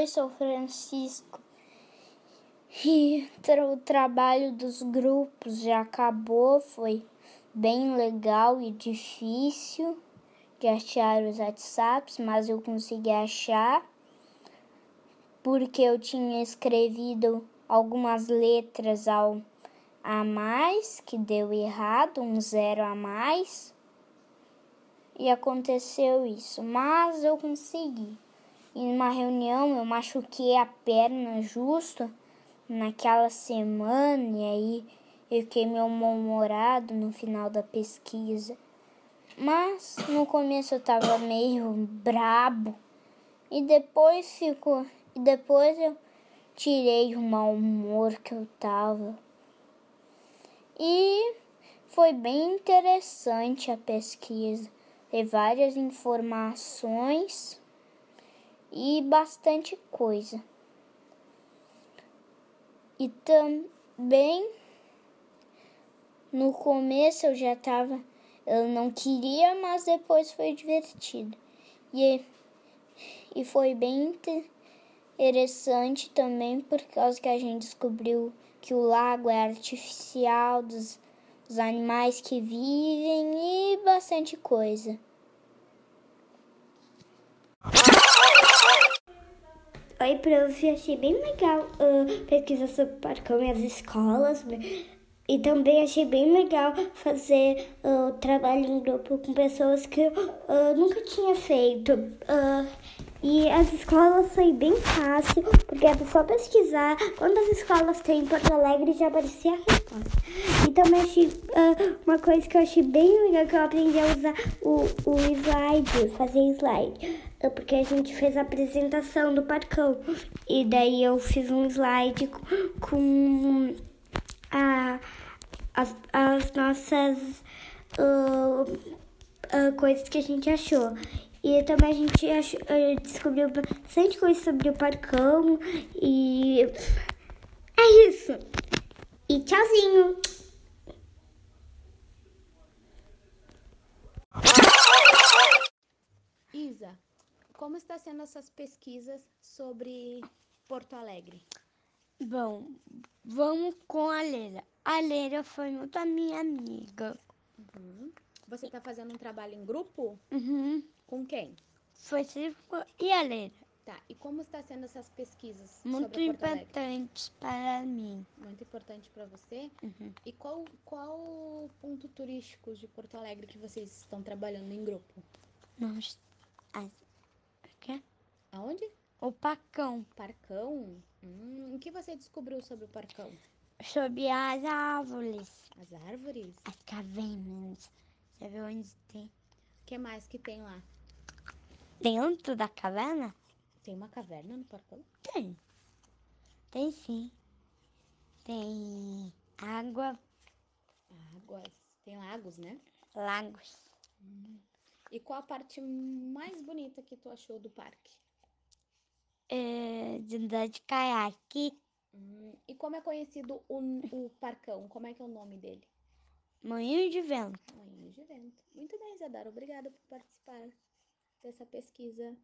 Oi, sou Francisco. E o trabalho dos grupos já acabou, foi bem legal e difícil de achar os WhatsApps, mas eu consegui achar porque eu tinha escrevido algumas letras ao a mais, que deu errado, um zero a mais. E aconteceu isso, mas eu consegui. Em uma reunião eu machuquei a perna justo naquela semana e aí eu fiquei meio mal-humorado no final da pesquisa. Mas no começo eu tava meio brabo e depois ficou e depois eu tirei o mau humor que eu tava. E foi bem interessante a pesquisa. Tem várias informações e bastante coisa. E também no começo eu já tava, eu não queria, mas depois foi divertido. E, e foi bem interessante também por causa que a gente descobriu que o lago é artificial dos, dos animais que vivem e bastante coisa. Oi, prof. Achei bem legal uh, pesquisa sobre parcão e as escolas. Né? E também achei bem legal fazer uh, trabalho em grupo com pessoas que eu uh, nunca tinha feito. Uh, e as escolas foi bem fácil, porque é só pesquisar quantas escolas tem em Porto Alegre e já aparecia a resposta. E também achei uh, uma coisa que eu achei bem legal que eu aprendi a usar o, o slide, fazer slide. Uh, porque a gente fez a apresentação do parcão. E daí eu fiz um slide com, a, as, as nossas uh, coisas que a gente achou. E também a gente achou, descobriu bastante coisa sobre o parcão. E é isso. E tchauzinho. Como está sendo essas pesquisas sobre Porto Alegre? Bom, vamos com a Leira. A Leira foi muito a minha amiga. Uhum. Você está fazendo um trabalho em grupo? Uhum. Com quem? Foi Circo e a Leira. Tá, e como está sendo essas pesquisas Muito sobre Porto Alegre? importantes para mim. Muito importante para você. Uhum. E qual, qual ponto turístico de Porto Alegre que vocês estão trabalhando em grupo? Nós... Aonde? O Pacão. Parcão? Hum, o que você descobriu sobre o Parcão? Sobre as árvores. As árvores? As cavernas. Você viu onde tem? O que mais que tem lá? Dentro da caverna? Tem uma caverna no Parcão? Tem. Tem sim. Tem água, Águas. Tem lagos, né? lagos. E qual a parte mais bonita que tu achou do parque? É, de andar de caiaque. Hum, e como é conhecido o, o Parcão? Como é que é o nome dele? Moinho de vento. Moinho de Vento. Muito bem, Zadara. Obrigada por participar dessa pesquisa.